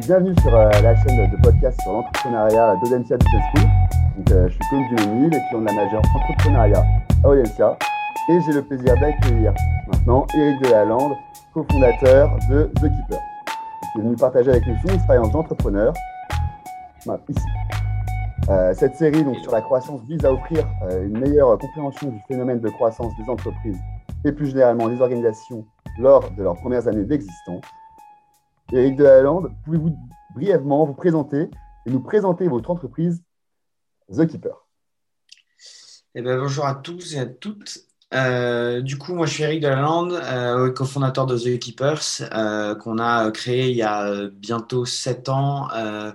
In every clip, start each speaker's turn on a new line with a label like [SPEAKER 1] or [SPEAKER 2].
[SPEAKER 1] bienvenue sur euh, la chaîne de podcast sur l'entrepreneuriat d'Audencia Business School. Euh, je suis Claude Dumesnil, étudiant de la majeure entrepreneuriat à Audencia. Et j'ai le plaisir d'accueillir maintenant Eric Delalande, cofondateur de The Keeper, qui est venu partager avec nous son expérience d'entrepreneur ici. Euh, cette série donc, sur la croissance vise à offrir une meilleure compréhension du phénomène de croissance des entreprises et plus généralement des organisations lors de leurs premières années d'existence. Eric Delalande, pouvez-vous brièvement vous présenter et nous présenter votre entreprise The Keeper?
[SPEAKER 2] Eh bien, Bonjour à tous et à toutes. Euh, du coup, moi je suis Eric Delalande, euh, cofondateur de The Keepers, euh, qu'on a créé il y a bientôt sept ans euh,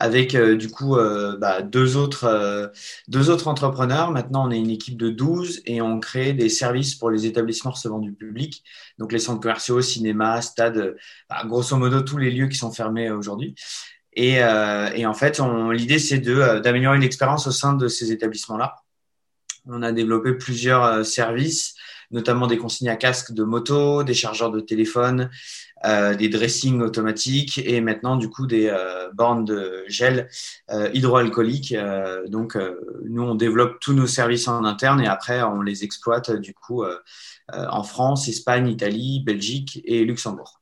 [SPEAKER 2] avec du coup bah, deux, autres, deux autres entrepreneurs. Maintenant, on est une équipe de 12 et on crée des services pour les établissements recevant du public, donc les centres commerciaux, cinéma, stades, bah, grosso modo tous les lieux qui sont fermés aujourd'hui. Et, et, en fait, l'idée c'est d'améliorer l'expérience au sein de ces établissements-là. On a développé plusieurs euh, services, notamment des consignes à casque de moto, des chargeurs de téléphone, euh, des dressings automatiques et maintenant du coup des euh, bornes de gel hydroalcoolique. donc nous on développe tous nos services en interne et après on les exploite du coup en France, Espagne, Italie, Belgique et Luxembourg.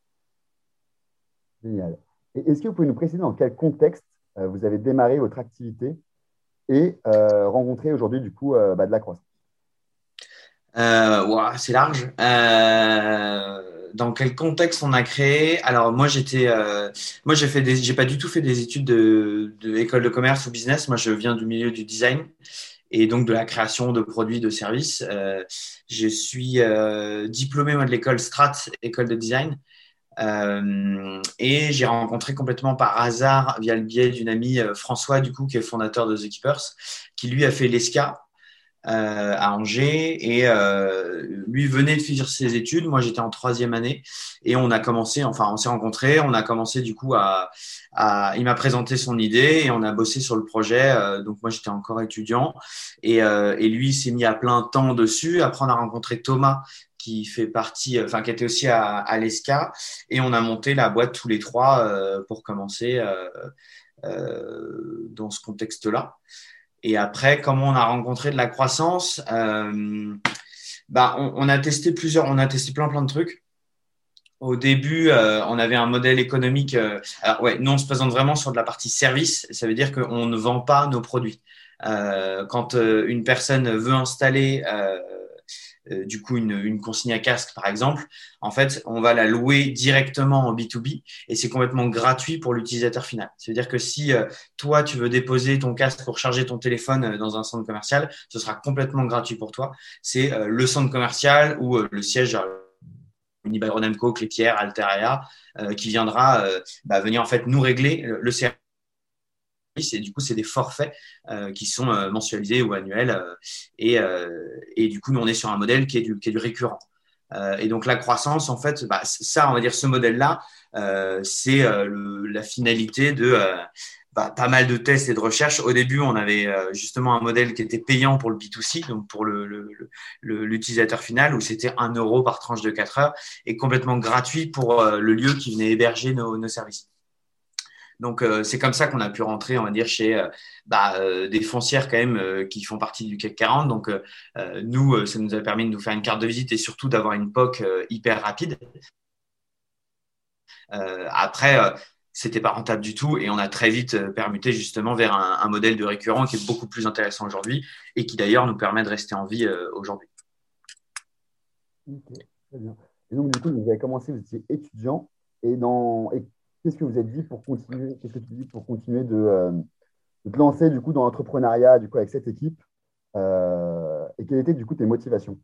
[SPEAKER 1] Génial. Est-ce que vous pouvez nous préciser dans quel contexte vous avez démarré votre activité et euh, rencontrer aujourd'hui du coup euh, bah, de la croissance
[SPEAKER 2] euh, C'est large. dans quel contexte on a créé? Alors moi j'étais, moi j'ai fait des, j'ai pas du tout fait des études de, de école de commerce ou business. Moi je viens du milieu du design et donc de la création de produits, de services. je suis diplômé de l'école Strat, école de design. Euh, et j'ai rencontré complètement par hasard, via le biais d'une amie, euh, François, du coup, qui est fondateur de The Keepers, qui lui a fait l'ESCA euh, à Angers. Et lui venait de finir ses études. Moi, j'étais en troisième année. Et on a commencé, enfin, on s'est rencontrés. On a commencé, du coup, à. à il m'a présenté son idée et on a bossé sur le projet. donc, moi, j'étais encore étudiant. Et, et lui, s'est mis à plein temps dessus. Après, on a rencontré Thomas, qui fait partie, enfin qui était aussi à, l'ESCA, et on a monté la boîte tous les trois euh, pour commencer euh, euh, dans ce contexte-là. Et après, comment on a rencontré de la croissance bah, on, a testé plusieurs, on a testé plein plein de trucs. Au début, on avait un modèle économique. alors ouais, nous on se présente vraiment sur de la partie service. Ça veut dire qu'on ne vend pas nos produits. quand une personne veut installer euh, du coup une, consigne à casque par exemple, en fait, on va la louer directement en B2B et c'est complètement gratuit pour l'utilisateur final. C'est-à-dire que si euh, toi, tu veux déposer ton casque pour charger ton téléphone euh, dans un centre commercial, ce sera complètement gratuit pour toi. C'est le centre commercial ou le siège Unibail Clépierre, Alteria, qui viendra bah, venir en fait nous régler le, le service et du coup, c'est des forfaits euh, qui sont euh, mensualisés ou annuels. Euh, et, et, du coup, nous, on est sur un modèle qui est du, qui est du récurrent. et donc, la croissance, en fait, bah, ça, on va dire, ce modèle-là, c'est la finalité de bah, pas mal de tests et de recherches. Au début, on avait justement un modèle qui était payant pour le B2C, donc pour l'utilisateur le, le, final, où c'était un euro par tranche de 4 heures, et complètement gratuit pour le lieu qui venait héberger nos, nos services. Donc euh, c'est comme ça qu'on a pu rentrer, on va dire, chez euh, bah, euh, des foncières quand même qui font partie du CAC 40. Donc nous, ça nous a permis de nous faire une carte de visite et surtout d'avoir une POC hyper rapide. après, c'était pas rentable du tout et on a très vite permuté justement vers un, modèle de récurrent qui est beaucoup plus intéressant aujourd'hui et qui d'ailleurs nous permet de rester en vie aujourd'hui.
[SPEAKER 1] Ok, très bien. Et donc, du coup, vous avez commencé, vous étiez étudiant et, dans, qu'est-ce que vous êtes dit pour continuer, qu'est-ce que pour continuer de, euh, de, te lancer du coup dans l'entrepreneuriat du coup avec cette équipe euh, et quelles étaient du coup tes motivations?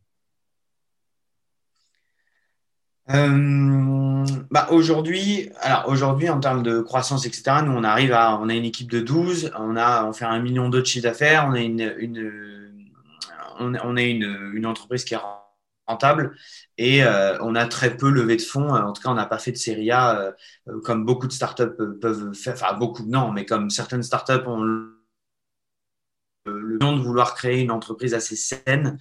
[SPEAKER 2] Euh, bah aujourd'hui, alors aujourd'hui en termes de croissance, etc., nous on arrive à, on a une équipe de 12, on a, on fait un million d'euros de chiffre d'affaires, on a une, on est une, une entreprise qui est rentable et euh, on a très peu levé de fonds. En tout cas, on n'a pas fait de série A euh, euh, comme beaucoup de startups peuvent faire. Enfin, beaucoup, non, mais comme certaines startups ont le don de vouloir créer une entreprise assez saine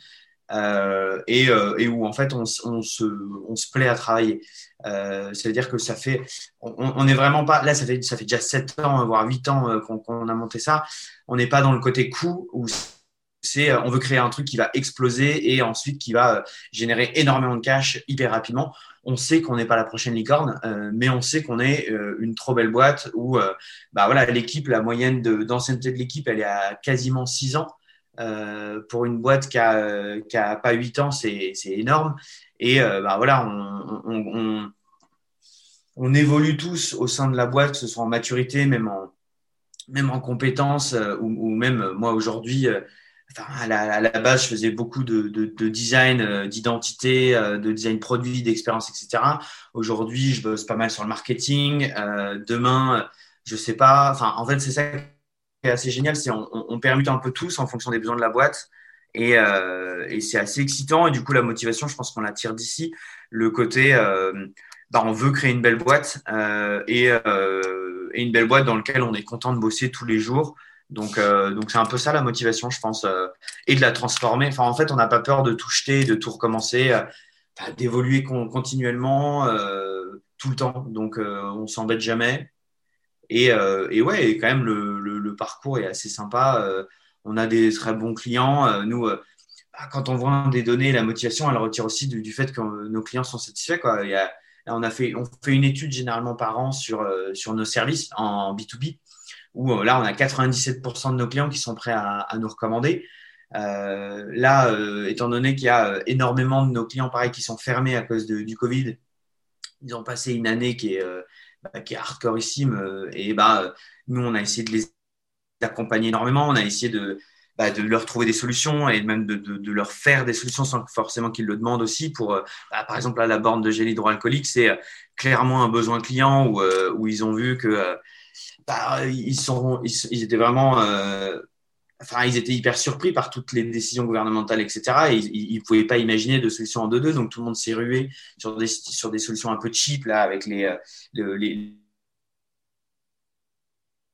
[SPEAKER 2] et, et, où en fait on, se, plaît à travailler. C'est-à-dire que ça fait, on n'est vraiment pas, là ça fait, ça fait déjà 7 ans, voire 8 ans qu'on a monté ça, on n'est pas dans le côté coût où c'est on veut créer un truc qui va exploser et ensuite qui va générer énormément de cash hyper rapidement on sait qu'on n'est pas la prochaine licorne, euh, mais on sait qu'on est euh, une trop belle boîte où euh, bah voilà, l'équipe, la moyenne d'ancienneté de, l'équipe, elle est à quasiment 6 ans. pour une boîte qui a, pas 8 ans, c'est énorme. Et bah voilà, on, évolue tous au sein de la boîte, que ce soit en maturité, même en, même en compétences, ou, même moi aujourd'hui, à, la, base, je faisais beaucoup de, design, euh, d'identité, euh, de design produit, d'expérience, etc. Aujourd'hui, je bosse pas mal sur le marketing. Euh, demain, je sais pas. En fait, c'est ça qui est assez génial, c'est on, on, permute un peu tous en fonction des besoins de la boîte. Et, c'est assez excitant. Et du coup, la motivation, je pense qu'on la tire d'ici. Le côté, bah, on veut créer une belle boîte et, et, une belle boîte dans laquelle on est content de bosser tous les jours. Donc, euh, donc c'est un peu ça la motivation, je pense, euh, et de la transformer. Enfin, en fait, on n'a pas peur de tout jeter, de tout recommencer, euh, d'évoluer continuellement tout le temps. Donc, on s'embête jamais. Et, et, ouais, quand même, le, parcours est assez sympa. on a des très bons clients. nous, bah, quand on voit des données, la motivation, elle retire aussi du, fait que nos clients sont satisfaits. Quoi. On, a fait, on fait une étude généralement par an sur, sur nos services en B2B où euh, là, on a 97% de nos clients qui sont prêts à, nous recommander. Euh, là, euh, étant donné qu'il y a énormément de nos clients, pareil, qui sont fermés à cause du Covid, ils ont passé une année qui est, bah, qui est hardcoreissime. et bah, nous, on a essayé de les accompagner énormément. On a essayé de, bah, leur trouver des solutions et même de, leur faire des solutions sans forcément qu'ils le demandent aussi. Pour, bah, par exemple, la borne de gel hydroalcoolique, c'est clairement un besoin client où ils ont vu que bah, ils, étaient vraiment. Euh, hyper surpris par toutes les décisions gouvernementales, etc. Et ils ne pouvaient pas imaginer de solution en 2-2. Donc, tout le monde s'est rué sur des, sur des solutions un peu cheap, là, avec les, euh, les,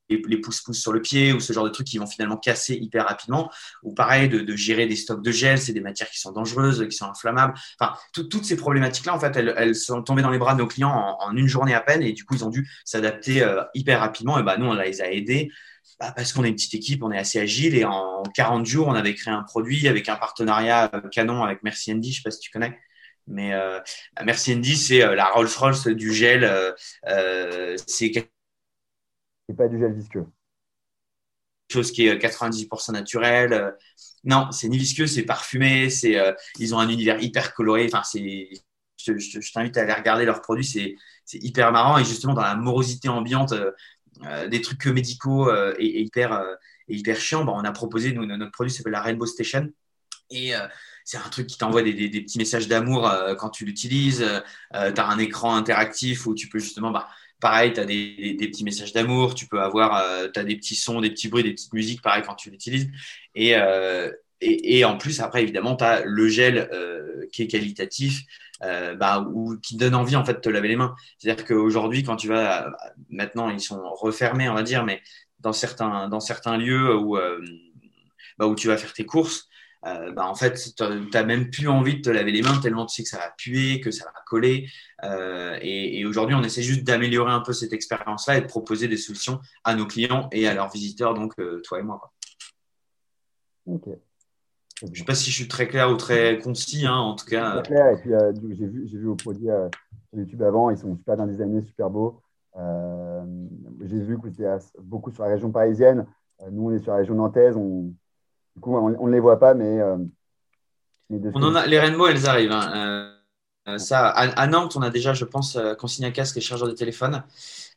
[SPEAKER 2] les pouces-pouces sur le pied ou ce genre de trucs qui vont finalement casser hyper rapidement. Ou pareil, de, gérer des stocks de gel, c'est des matières qui sont dangereuses, qui sont inflammables. Enfin, toutes ces problématiques-là, en fait, elles, sont tombées dans les bras de nos clients en, une journée à peine et du coup, ils ont dû s'adapter euh, hyper rapidement. Et bah, nous, on les a aidés. Bah, parce qu'on est une petite équipe, on est assez agile et en 40 jours, on avait créé un produit avec un partenariat euh, canon avec Merci Andy, je sais pas si tu connais. Mais euh, Merci Andy, c'est la Rolls-Royce du gel. Euh, c'est
[SPEAKER 1] c'est pas du gel visqueux.
[SPEAKER 2] Chose qui est 90% naturel. Euh, non, c'est ni visqueux, c'est parfumé. C'est, euh, ils ont un univers hyper coloré. Enfin, c'est, je, t'invite à aller regarder leurs produits. C'est, hyper marrant. Et justement, dans la morosité ambiante, euh, des trucs médicaux et, hyper, et bah, on a proposé, notre produit s'appelle la Rainbow Station. Et c'est un truc qui t'envoie des, des, petits messages d'amour quand tu l'utilises. tu as un écran interactif où tu peux justement bah, Pareil, tu as des, petits messages d'amour, tu peux avoir, euh, des petits sons, des petits bruits, des petites musiques, pareil, quand tu l'utilises. Et, euh, et, en plus, après, évidemment, tu as le gel euh, qui est qualitatif, bah, ou qui donne envie, en fait, de te laver les mains. C'est-à-dire qu'aujourd'hui, quand tu vas, maintenant, ils sont refermés, on va dire, mais dans certains, dans certains lieux où, bah, où tu vas faire tes courses, euh, bah, en fait, tu n'as même plus envie de te laver les mains tellement tu sais que ça va puer, que ça va coller. Euh, et, aujourd'hui, on essaie juste d'améliorer un peu cette expérience-là et de proposer des solutions à nos clients et à leurs visiteurs, donc euh, toi et moi.
[SPEAKER 1] Ok.
[SPEAKER 2] Je ne sais pas si je suis très clair ou très concis, hein, en tout cas.
[SPEAKER 1] Très clair, et puis j'ai vu, vu vos produits sur YouTube avant, ils sont super bien designés, super beaux. j'ai vu que c'était beaucoup sur la région parisienne. nous, on est sur la région nantaise. On, du coup, on ne les voit pas, mais. Euh,
[SPEAKER 2] on en a, les Rainbow, elles arrivent. Hein. Euh, euh, ça, à, Nantes, on a déjà, je pense, consigne à casque et chargeur de téléphone.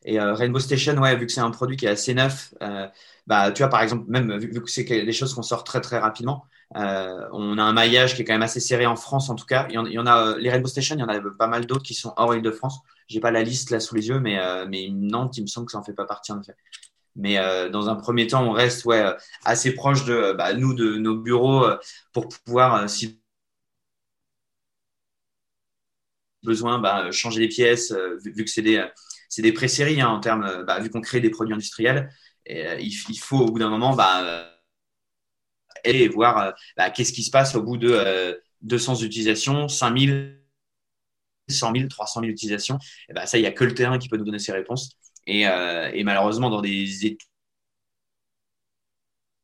[SPEAKER 2] Et Rainbow Station, ouais, vu que c'est un produit qui est assez neuf, bah, tu vois, par exemple, même vu, que c'est des choses qu'on sort très très rapidement, on a un maillage qui est quand même assez serré en France, en tout cas. Il y en, a les Rainbow Station, il y en a pas mal d'autres qui sont hors Île-de-France. J'ai pas la liste là sous les yeux, mais, mais Nantes, il me semble que ça en fait pas partie en effet. Mais euh, dans un premier temps, on reste ouais, assez proche de euh, bah, nous, de nos bureaux, euh, pour pouvoir, si besoin, bah, changer les pièces, vu, que c'est des, c'est des pré-séries hein, en termes, bah, vu qu'on crée des produits industriels. Il, faut au bout d'un moment et voir qu'est-ce qui se passe au bout de 200 utilisations, 5000, 100 000, 300 000 utilisations, et ben ça, il n'y a que le terrain qui peut nous donner ces réponses. Et, et malheureusement, dans des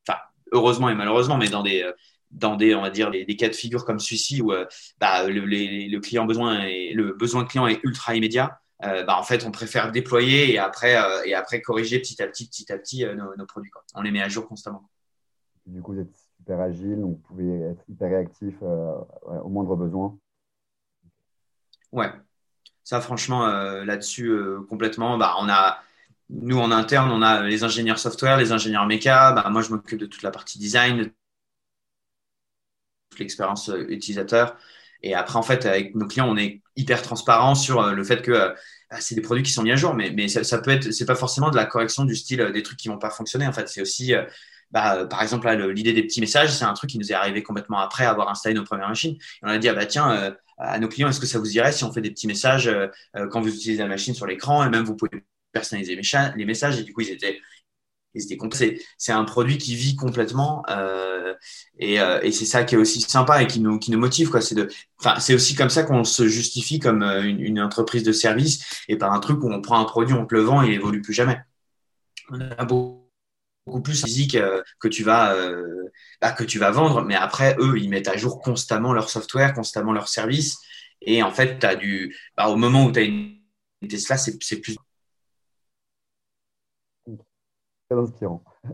[SPEAKER 2] enfin, heureusement et malheureusement, mais dans des, dans des, on va dire, des, cas de figure comme celui-ci où bah, le, le, client besoin et le besoin client est ultra immédiat, euh, bah, en fait, on préfère déployer et après, euh, et après corriger petit à petit, petit à petit euh, nos, produits. On les met à jour constamment.
[SPEAKER 1] Du coup, vous êtes super agile, donc vous pouvez être hyper réactif au moindre besoin.
[SPEAKER 2] Ouais, ça, franchement, là-dessus, complètement. Bah, on a, nous, en interne, on a les ingénieurs software, les ingénieurs méca. Bah, moi, je m'occupe de toute la partie design, de toute l'expérience utilisateur. Et après, en fait, avec nos clients, on est hyper transparent sur euh, le fait que euh, bah, c'est des produits qui sont mis à jour, mais, mais ça, peut être, c'est pas forcément de la correction du style euh, des trucs qui vont pas fonctionner. En fait, c'est aussi, bah, par exemple, l'idée des petits messages, c'est un truc qui nous est arrivé complètement après avoir installé nos premières machines. Et on a dit, ah bah tiens, à nos clients, est-ce que ça vous irait si on fait des petits messages quand vous utilisez la machine sur l'écran et même vous pouvez personnaliser les messages. Et du coup, ils étaient c'est un produit qui vit complètement euh, et, euh, et c'est ça qui est aussi sympa et qui nous, qui nous motive. C'est aussi comme ça qu'on se justifie comme euh, une, une, entreprise de service et par un truc où on prend un produit, on te le vend et il évolue plus jamais. Beaucoup, plus physique que tu vas bah, que tu vas vendre, mais après eux ils mettent à jour constamment leur software, constamment leur service et en fait as du bah, au moment où tu as une Tesla c'est plus
[SPEAKER 1] très inspirant.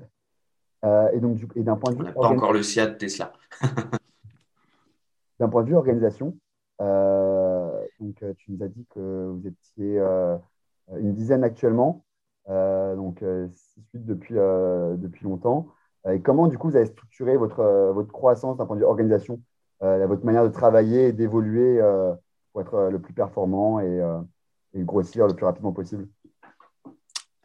[SPEAKER 1] Euh, et donc, et d'un point de
[SPEAKER 2] vue. pas encore le SIA de Tesla.
[SPEAKER 1] d'un point de vue organisation, euh, donc, euh, tu nous as dit que vous étiez une dizaine actuellement, donc six suites depuis, depuis longtemps. Et comment, du coup, vous avez structuré votre, votre croissance d'un point de vue organisation, votre manière de travailler et d'évoluer pour être le plus performant et, grossir le plus rapidement possible?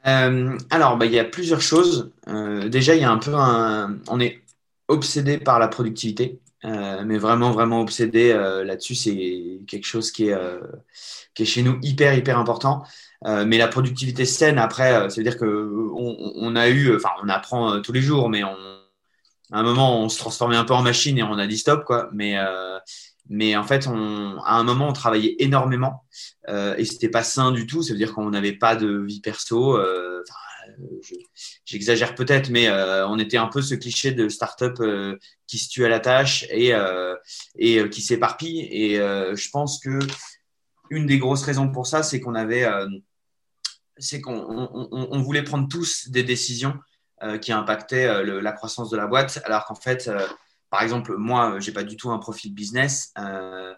[SPEAKER 2] Euh, alors, bah, il y a plusieurs choses. Euh, déjà, il y a un peu un. On est obsédé par la productivité, euh, mais vraiment, vraiment obsédé là-dessus. C'est quelque chose qui est, qui est chez nous hyper, hyper important. mais la productivité saine, après, ça veut dire que on, a eu, enfin, on apprend tous les jours, mais à un moment, on se transformait un peu en machine et on a dit stop, quoi. Mais mais en fait, on, à un moment, on travaillait énormément euh, et c'était pas sain du tout. Ça veut dire qu'on n'avait pas de vie perso. Euh, J'exagère peut-être, mais euh, on était un peu ce cliché de start-up euh, qui se tue à la tâche et, euh, et qui s'éparpille. Et je pense que une des grosses raisons pour ça, c'est qu'on avait, c'est qu'on on, on, voulait prendre tous des décisions qui impactaient la croissance de la boîte, alors qu'en fait par exemple, moi, je n'ai pas du tout un profil business. Euh,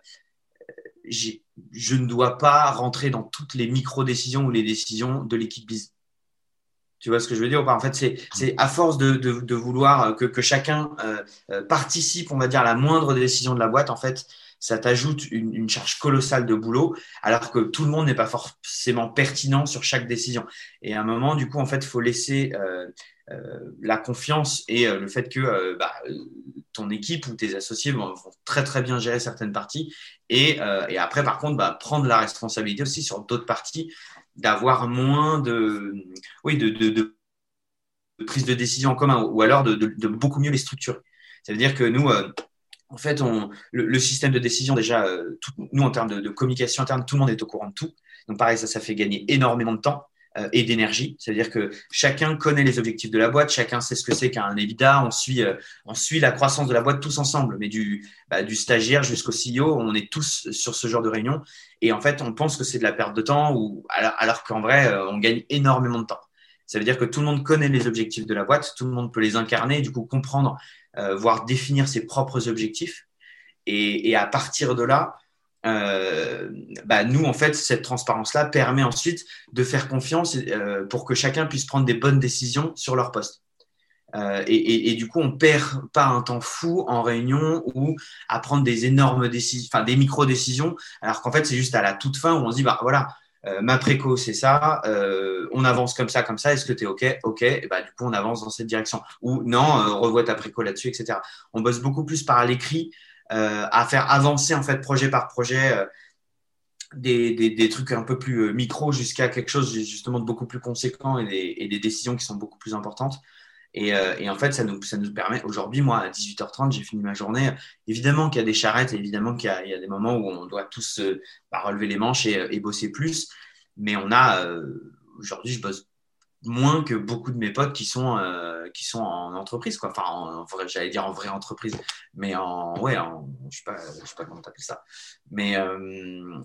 [SPEAKER 2] je ne dois pas rentrer dans toutes les micro-décisions ou les décisions de l'équipe business. Tu vois ce que je veux dire En fait, c'est à force de, vouloir que, chacun euh, euh, participe, on va dire, à la moindre décision de la boîte, en fait, ça t'ajoute une, charge colossale de boulot, alors que tout le monde n'est pas forcément pertinent sur chaque décision. Et à un moment, du coup, en fait, il faut laisser euh, la confiance et le fait que bah, ton équipe ou tes associés vont, très très bien gérer certaines parties et, après par contre bah, prendre la responsabilité aussi sur d'autres parties d'avoir moins de oui de, de, prise de décision en commun ou alors de, beaucoup mieux les structurer ça veut dire que nous en fait, on, le, système de décision, déjà, nous, en termes de, communication interne, tout le monde est au courant de tout. Donc, pareil, ça, ça fait gagner énormément de temps. Euh, et d'énergie. C'est-à-dire que chacun connaît les objectifs de la boîte, chacun sait ce que c'est qu'un EBITDA, on suit, euh, on suit la croissance de la boîte tous ensemble, mais du, bah, stagiaire jusqu'au CEO, on est tous sur ce genre de réunion. Et en fait, on pense que c'est de la perte de temps, ou, alors, qu'en vrai, euh, on gagne énormément de temps. Ça veut dire que tout le monde connaît les objectifs de la boîte, tout le monde peut les incarner, du coup comprendre, voire définir ses propres objectifs. Et à partir de là, euh, bah, nous, en fait, cette transparence-là permet ensuite de faire confiance euh, pour que chacun puisse prendre des bonnes décisions sur leur poste. Euh, et, du coup, on perd pas un temps fou en réunion ou à prendre des énormes décisions, enfin des micro-décisions, alors qu'en fait, c'est juste à la toute fin où on se dit, bah voilà, ma préco, c'est ça, on avance comme ça, comme ça, est-ce que tu es OK? OK, et bah, du coup, on avance dans cette direction. Ou non, revois ta préco là-dessus, etc. On bosse beaucoup plus par l'écrit à faire avancer en fait projet par projet euh, des, des, des, trucs un peu plus euh, micro jusqu'à quelque chose justement de beaucoup plus conséquent et des, et des, décisions qui sont beaucoup plus importantes. Et, et, en fait, ça nous, ça nous permet, aujourd'hui, moi, à 18h30, j'ai fini ma journée. Évidemment qu'il y a des charrettes, évidemment qu'il y, y, a des moments où on doit tous bah, relever les manches et, bosser plus. Mais on a, aujourd'hui, je bosse moins que beaucoup de mes potes qui sont, euh, qui sont en entreprise, quoi. Enfin, j'allais dire en vraie entreprise, mais en, ouais, en, je sais pas, je sais pas comment t'appeler ça. Mais, euh,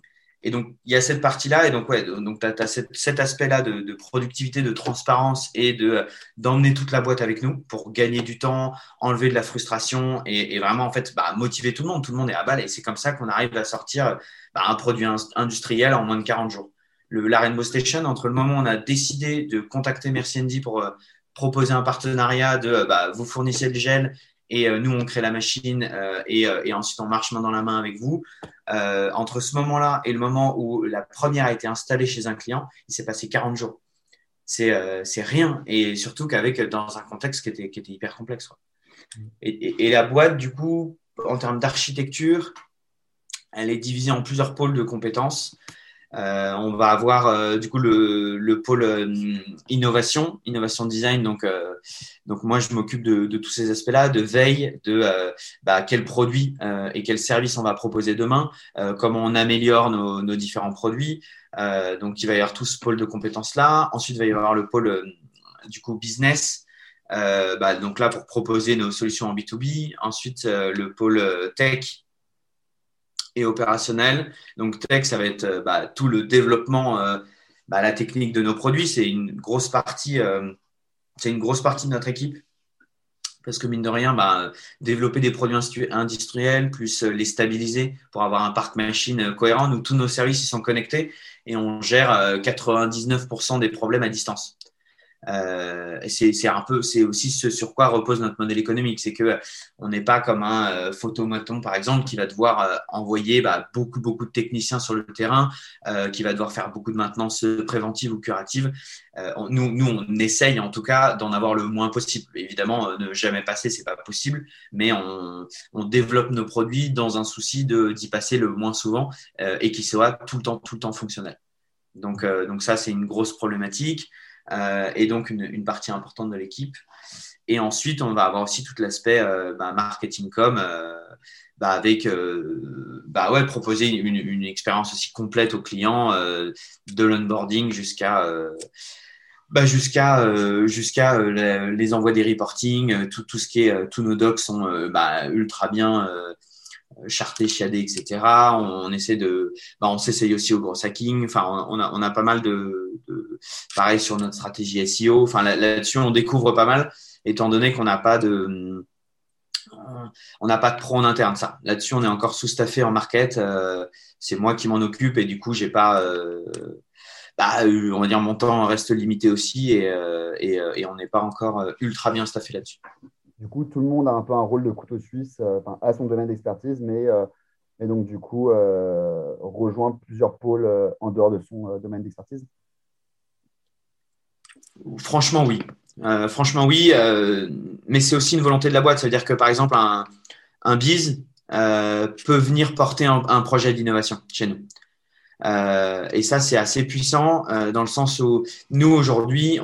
[SPEAKER 2] et donc, il y a cette partie-là, et donc, ouais, donc tu as, cet, aspect-là de, de, productivité, de transparence et de, d'emmener toute la boîte avec nous pour gagner du temps, enlever de la frustration et, et vraiment, en fait, bah, motiver tout le monde. Tout le monde est à balle et c'est comme ça qu'on arrive à sortir bah, un produit industriel en moins de 40 jours la Rainbow Station, entre le moment où on a décidé de contacter Merci pour euh, proposer un partenariat de euh, bah, vous fournissez le gel et euh, nous on crée la machine et, ensuite on marche main dans la main avec vous. entre ce moment-là et le moment où la première a été installée chez un client, il s'est passé 40 jours. C'est rien et surtout qu'avec dans un contexte qui était, hyper complexe. Et, la boîte, du coup, en termes d'architecture, elle est divisée en plusieurs pôles de compétences. Euh, on va avoir euh, du coup le, le pôle euh, innovation, innovation design. Donc, moi, je m'occupe de, tous ces aspects-là, de veille, de bah, quels produits et quels services on va proposer demain, comment on améliore nos, nos différents produits. donc, il va y avoir tout ce pôle de compétences-là. Ensuite, il va y avoir le pôle du coup business. Bah, donc là, pour proposer nos solutions en B2B. Ensuite, le pôle tech et opérationnel. Donc tech, ça va être euh, bah, tout le développement, euh, bah, la technique de nos produits. C'est une grosse partie, euh, c'est une grosse partie de notre équipe. Parce que mine de rien, bah, développer des produits industriels, plus les stabiliser pour avoir un parc machine cohérent, où tous nos services sont connectés et on gère 99% des problèmes à distance. Euh, c'est un peu, c'est aussi ce sur quoi repose notre modèle économique, c'est que on n'est pas comme un euh, photomaton par exemple qui va devoir euh, envoyer bah, beaucoup beaucoup de techniciens sur le terrain, euh, qui va devoir faire beaucoup de maintenance préventive ou curative. On, nous, nous, on essaye en tout cas d'en avoir le moins possible. Évidemment, ne jamais passer, c'est pas possible, mais on, on, développe nos produits dans un souci d'y passer le moins souvent et qui soit tout le temps tout le temps fonctionnel. Donc donc ça c'est une grosse problématique. Euh, et donc une, une, partie importante de l'équipe. Et ensuite, on va avoir aussi tout l'aspect euh, bah, marketing com, euh, bah, avec bah, ouais, proposer une, une, expérience aussi complète aux clients, de l'onboarding jusqu'à bah, jusqu'à jusqu'à les envois des reporting, tout, tout ce qui est tous nos docs sont bah, ultra bien charté, chiadé, etc. On, essaie de, bah, on s'essaye aussi au gros hacking. Enfin, on a, on a pas mal de pareil sur notre stratégie SEO. Enfin, là-dessus, on découvre pas mal, étant donné qu'on n'a pas de, on pro en interne. Là-dessus, on est encore sous-staffé en market. Euh, c'est moi qui m'en occupe et du coup, j'ai pas, euh, bah, on va mon temps reste limité aussi et, euh, on n'est pas encore ultra bien staffé là-dessus.
[SPEAKER 1] Du coup, tout le monde a un peu un rôle de couteau suisse, euh, à son domaine d'expertise, mais euh, et donc du coup euh, rejoint plusieurs pôles en dehors de son domaine d'expertise.
[SPEAKER 2] Franchement, oui. franchement, oui. mais c'est aussi une volonté de la boîte. Ça veut dire que par exemple, un, un biz peut venir porter un, projet d'innovation chez nous. et ça, c'est assez puissant dans le sens où nous aujourd'hui,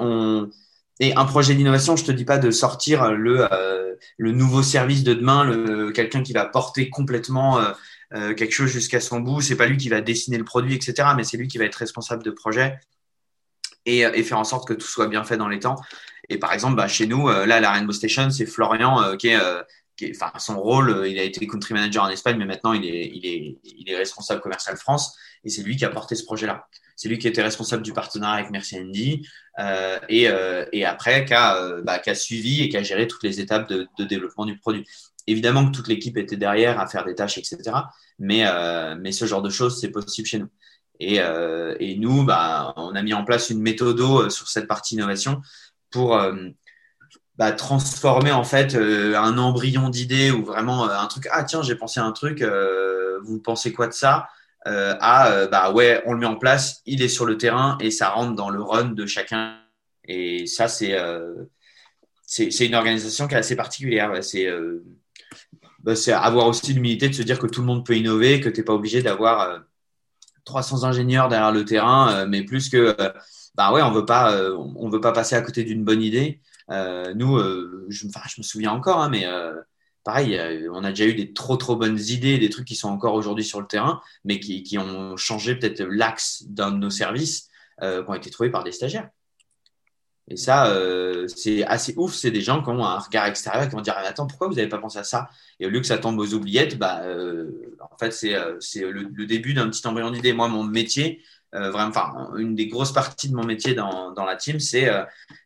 [SPEAKER 2] et un projet d'innovation, je te dis pas de sortir le, euh, le nouveau service de demain, le, quelqu'un qui va porter complètement euh, euh, quelque chose jusqu'à son bout. C'est pas lui qui va dessiner le produit, etc. Mais c'est lui qui va être responsable de projet et, et, faire en sorte que tout soit bien fait dans les temps. Et par exemple, bah, chez nous, là, la Rainbow Station, c'est Florian qui est enfin, son rôle, il a été country manager en Espagne, mais maintenant il est, il est, il est responsable commercial France et c'est lui qui a porté ce projet-là. C'est lui qui était responsable du partenariat avec Merci Andy euh, et, euh, et, après qui a, euh, bah, qui a, suivi et qui a géré toutes les étapes de, de développement du produit. Évidemment que toute l'équipe était derrière à faire des tâches, etc. Mais, euh, mais ce genre de choses, c'est possible chez nous. Et, euh, et, nous, bah, on a mis en place une méthode sur cette partie innovation pour bah, transformer en fait un embryon d'idée ou vraiment un truc. Ah tiens, j'ai pensé à un truc. vous pensez quoi de ça? Euh, euh, bah ouais, on le met en place, il est sur le terrain et ça rentre dans le run de chacun. Et ça, c'est euh, c'est une organisation qui est assez particulière. C'est bah, avoir aussi l'humilité de se dire que tout le monde peut innover, que tu n'es pas obligé d'avoir 300 ingénieurs derrière le terrain, mais plus que bah ouais, on veut pas, on veut pas passer à côté d'une bonne idée. nous, je, me souviens encore, hein, mais pareil, on a déjà eu des trop trop bonnes idées, des trucs qui sont encore aujourd'hui sur le terrain, mais qui ont changé peut-être l'axe d'un de nos services, qui ont été trouvés par des stagiaires. Et ça, euh, c'est assez ouf. C'est des gens qui ont un regard extérieur qui vont dire Attends, pourquoi vous n'avez pas pensé à ça? Et au lieu que ça tombe aux oubliettes, bah, euh, en fait, c'est euh, le, début d'un petit embryon d'idée. Moi, mon métier, vraiment, enfin, une des grosses parties de mon métier dans, la team, c'est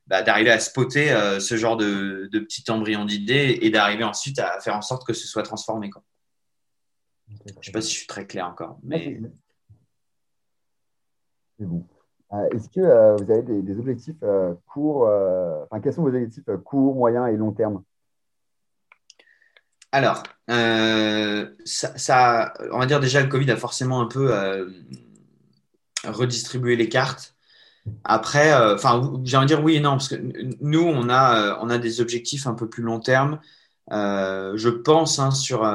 [SPEAKER 2] bah, d'arriver à spotter ce genre de, petit embryon d'idée et d'arriver ensuite à faire en sorte que ce soit transformé. Je ne sais pas si je suis très clair encore. Mais...
[SPEAKER 1] C'est bon. Euh, est-ce que euh, vous avez des, objectifs euh, courts, enfin, quels sont vos objectifs courts, moyens et long terme?
[SPEAKER 2] Alors, ça, on va dire déjà, le Covid a forcément un peu redistribué les cartes. Après, enfin, j'ai envie de dire oui et non, parce que nous, on a, on a des objectifs un peu plus long terme. je pense hein, sur,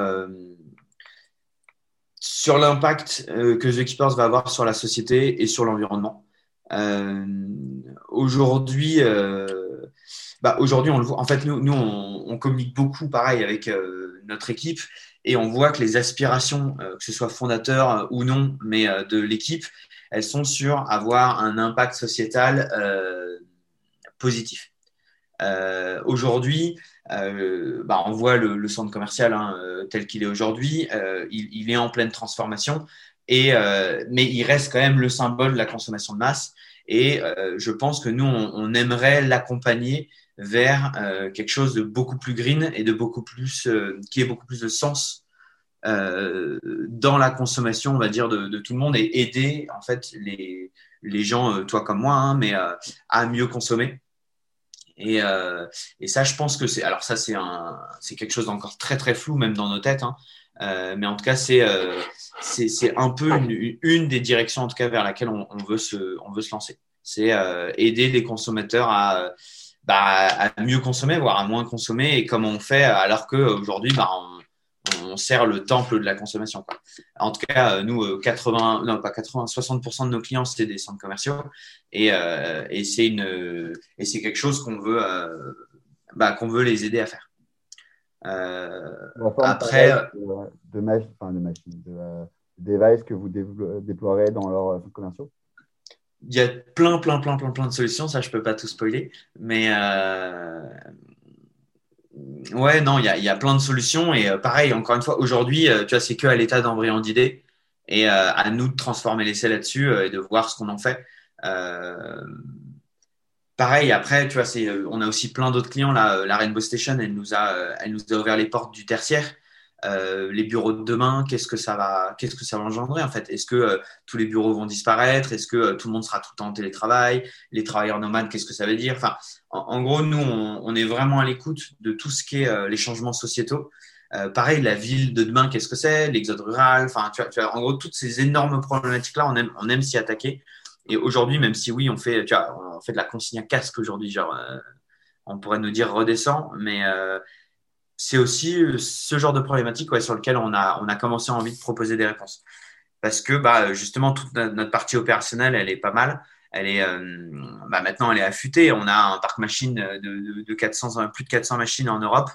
[SPEAKER 2] sur l'impact que The Keepers va avoir sur la société et sur l'environnement. Euh, aujourd'hui, euh, bah, aujourd'hui, on le voit. En fait, nous, nous on, communique beaucoup, pareil, avec euh, notre équipe, et on voit que les aspirations, que ce soit fondateur ou non, mais de l'équipe, elles sont sur avoir un impact sociétal positif. aujourd'hui, bah, on voit le, centre commercial hein, tel qu'il est aujourd'hui, il, il, est en pleine transformation. Et, euh, mais il reste quand même le symbole de la consommation de masse. Et euh, je pense que nous, on, aimerait l'accompagner vers euh, quelque chose de beaucoup plus green et de beaucoup plus, qui ait beaucoup plus de sens dans la consommation, on va dire, de, tout le monde et aider en fait les, les gens, toi comme moi, hein, mais à mieux consommer. Et, et, ça, je pense que c'est. Alors, ça, c'est un, c'est quelque chose d'encore très, très flou, même dans nos têtes. Hein. Euh, mais en tout cas, c'est euh, c'est un peu une, une, des directions en tout cas vers laquelle on, on veut se on veut se lancer. C'est euh, aider les consommateurs à bah, à mieux consommer, voire à moins consommer, et comment on fait alors qu'aujourd'hui, bah, on, on, sert le temple de la consommation. Quoi. En tout cas, nous, 80, non pas 80, 60% de nos clients, c'est des centres commerciaux, et, euh, et c'est une, et c'est quelque chose qu'on veut, euh, bah, qu'on veut les aider à faire.
[SPEAKER 1] Euh, après, de, machines, enfin, de, machines, de euh, devices que vous déploierez dans leurs euh, commerciaux
[SPEAKER 2] il y a plein, plein, plein, plein, plein de solutions. Ça, je peux pas tout spoiler. Mais euh... ouais, non, il y a, y a, plein de solutions. Et pareil, encore une fois, aujourd'hui, tu vois, c'est que à l'état d'embryon d'idée. Et à nous de transformer l'essai là-dessus et de voir ce qu'on en fait pareil, après, tu vois, c'est, euh, on a aussi plein d'autres clients. Là, euh, la Rainbow Station, elle nous a, euh, elle nous a ouvert les portes du tertiaire. les bureaux de demain, qu'est-ce que ça va, qu'est-ce que ça va engendrer en fait? Est-ce que tous les bureaux vont disparaître? Est-ce que tout le monde sera tout le temps en télétravail? Les travailleurs nomades, qu'est-ce que ça veut dire? Enfin, en, gros, nous, on, est vraiment à l'écoute de tout ce qui est les changements sociétaux. pareil, la ville de demain, qu'est-ce que c'est? L'exode rural, enfin, tu tu vois, en gros, toutes ces énormes problématiques-là, on aime, on aime s'y attaquer. Et aujourd'hui, même si oui, on fait, tu vois, on fait de la consigne à casque aujourd'hui, genre, euh, on pourrait nous dire redescend, mais euh, c'est aussi euh, ce genre de problématique sur lequel on a, on a commencé à envie de proposer des réponses. Parce que bah, justement, toute notre partie opérationnelle, elle est pas mal. Elle est, bah, maintenant, elle est affûtée. On a un parc machine de, de, 400, plus de 400 machines en Europe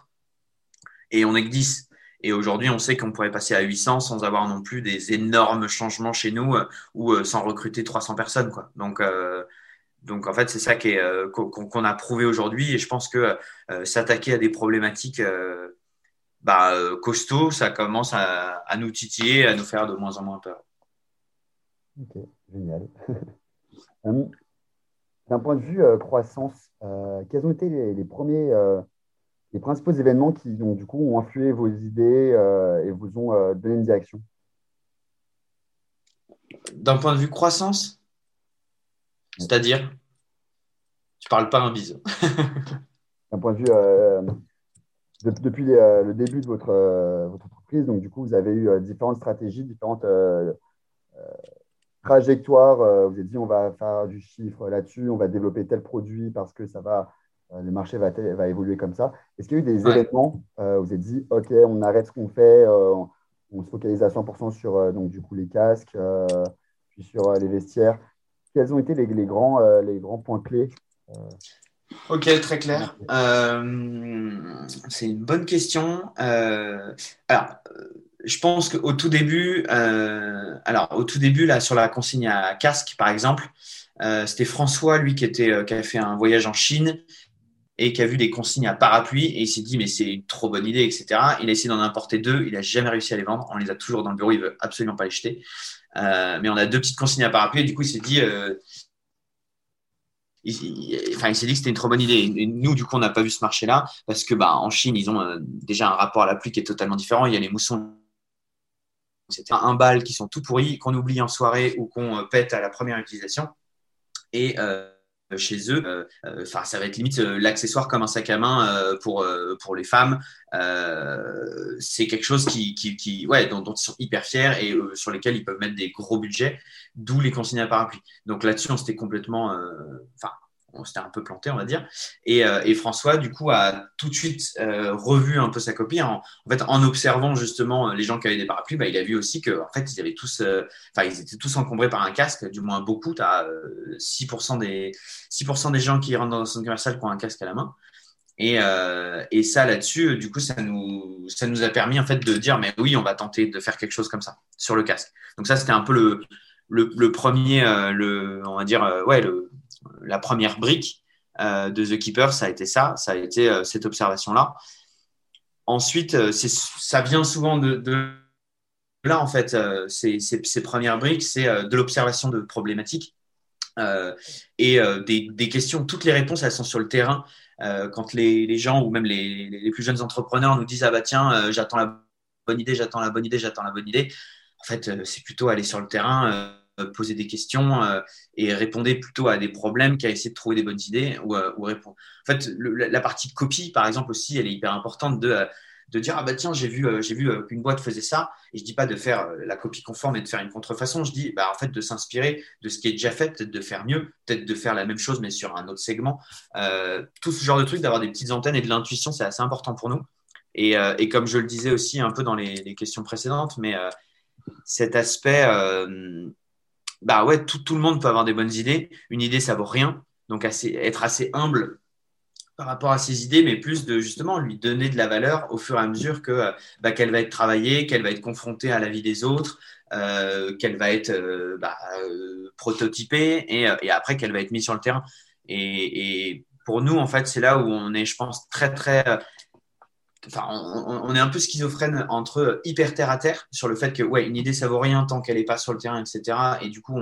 [SPEAKER 2] et on est que 10. Et aujourd'hui, on sait qu'on pourrait passer à 800 sans avoir non plus des énormes changements chez nous euh, ou euh, sans recruter 300 personnes. Quoi. Donc, euh, donc, en fait, c'est ça qu'on a prouvé aujourd'hui. Et je pense que s'attaquer à des problématiques bah, costauds, ça commence à, nous titiller, à nous faire de moins en moins peur.
[SPEAKER 1] Ok, génial. D'un point de vue croissance, quels ont été les premiers les principaux événements qui ont, du coup, ont influé vos idées euh, et vous ont euh, donné une direction
[SPEAKER 2] D'un point de vue croissance? C'est-à-dire? Tu parles pas un bise.
[SPEAKER 1] D'un point de vue, euh, depuis le début de votre, votre, entreprise, donc du coup, vous avez eu différentes stratégies, différentes trajectoires. vous avez dit, on va faire du chiffre là-dessus, on va développer tel produit parce que ça va le marché va, va, évoluer comme ça. Est-ce qu'il y a eu des événements euh, où vous êtes dit, OK, on arrête ce qu'on fait, euh, on se focalise à 100% sur donc, du coup, les casques, puis sur les vestiaires? Quels ont été les, les grands, les grands points clés
[SPEAKER 2] Ok, très clair. Euh, c'est une bonne question. Euh, alors, je pense qu'au tout début, euh, alors au tout début là sur la consigne à casque par exemple, c'était François lui qui était qui a fait un voyage en Chine et qui a vu des consignes à parapluie et il s'est dit mais c'est une trop bonne idée etc. Il a essayé d'en importer deux, il a jamais réussi à les vendre, on les a toujours dans le bureau, il veut absolument pas les jeter. mais on a deux petites consignes à parapluie et du coup il s'est dit il, enfin, il s'est dit que c'était une trop bonne idée. Et nous, du coup, on n'a pas vu ce marché-là parce que, bah, en Chine, ils ont euh, déjà un rapport à la pluie qui est totalement différent. Il y a les moussons, c'était un bal qui sont tout pourris, qu'on oublie en soirée ou qu'on euh, pète à la première utilisation. Et euh, chez eux, enfin, ça va être limite l'accessoire comme un sac à main pour, pour les femmes. c'est quelque chose qui, qui, ouais, dont, ils sont hyper fiers et sur lesquels ils peuvent mettre des gros budgets d'où les consignes à parapluie. Donc là-dessus, on s'était complètement, euh, enfin, on s'était un peu planté, on va dire. Et, euh, et, François, du coup, a tout de suite euh, revu un peu sa copie. En, en, observant justement les gens qui avaient des parapluies, bah, il a vu aussi que, en fait, ils avaient tous, enfin, ils étaient tous encombrés par un casque, du moins beaucoup. Tu as 6% des 6% des gens qui rentrent dans un centre commercial qui ont un casque à la main. Et, euh, et, ça là-dessus, du coup, ça nous, ça nous a permis en fait de dire, mais oui, on va tenter de faire quelque chose comme ça sur le casque. Donc ça, c'était un peu le, le, premier, euh, le, on va dire, euh, ouais, le, la première brique euh, de The Keeper, ça a été ça, ça a été cette observation-là. Ensuite, ça vient souvent de, là, en fait, ces, premières briques, c'est de l'observation de problématiques et des, questions. Toutes les réponses, elles sont sur le terrain. quand les, les, gens ou même les, les, plus jeunes entrepreneurs nous disent Ah bah tiens, j'attends la bonne idée, j'attends la bonne idée, j'attends la bonne idée. En fait, c'est plutôt aller sur le terrain, euh, poser des questions euh, et répondre plutôt à des problèmes qu'à essayer de trouver des bonnes idées ou, euh, répondre. En fait, la partie de copie, par exemple, aussi, elle est hyper importante de, de dire ah bah tiens j'ai vu vu qu'une boîte faisait ça et je dis pas de faire la copie conforme et de faire une contrefaçon. Je dis bah en fait de s'inspirer de ce qui est déjà fait peut-être de faire mieux peut-être de faire la même chose mais sur un autre segment. Tout ce genre de trucs d'avoir des petites antennes et de l'intuition c'est assez important pour nous. Et, et, comme je le disais aussi un peu dans les questions précédentes mais cet aspect bah ouais, tout, tout, le monde peut avoir des bonnes idées. Une idée, ça vaut rien. Donc, assez, être assez humble par rapport à ses idées, mais plus de justement lui donner de la valeur au fur et à mesure que bah, qu'elle va être travaillée, qu'elle va être confrontée à la vie des autres, euh, qu'elle va être euh, bah, euh, prototypée et, et après qu'elle va être mise sur le terrain. Et, et pour nous, en fait, c'est là où on est, je pense, très très On, est un peu schizophrène entre hyper terre à terre sur le fait que ouais une idée ça vaut rien tant qu'elle n'est pas sur le terrain etc et du coup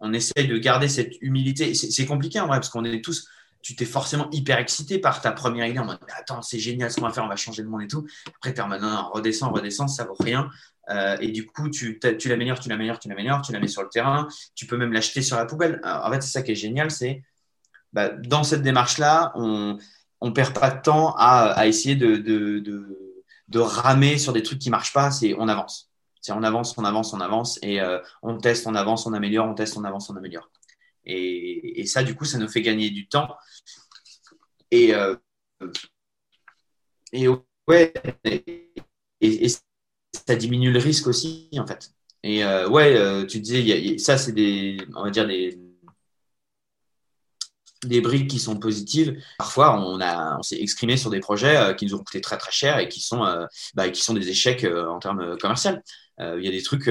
[SPEAKER 2] on, essaye de garder cette humilité. C'est compliqué en vrai parce qu'on est tous tu t'es forcément hyper excité par ta première idée en mode attends c'est génial ce qu'on va faire on va changer le monde et tout. Après t'es en mode non, non redescends redescends ça vaut rien. Euh, et du coup tu, tu l'améliores tu l'améliores tu l'améliores tu la mets sur le terrain. Tu peux même l'acheter sur la poubelle. En fait c'est ça qui est génial c'est bah, dans cette démarche là on on perd pas de temps à, essayer de, de, ramer sur des trucs qui marchent pas. C'est on avance. C'est on avance, on avance, on avance et euh, on teste, on avance, on améliore, on teste, on avance, on améliore. Et, ça, du coup, ça nous fait gagner du temps. Et, euh, et ouais, et, ça diminue le risque aussi, en fait. Et euh, ouais, tu disais, ça, c'est des, on va dire des des briques qui sont positives. Parfois, on, a, on s'est exprimé sur des projets euh, qui nous ont coûté très très cher et qui sont, euh, bah, qui sont des échecs euh, en termes commerciaux. Il y a des trucs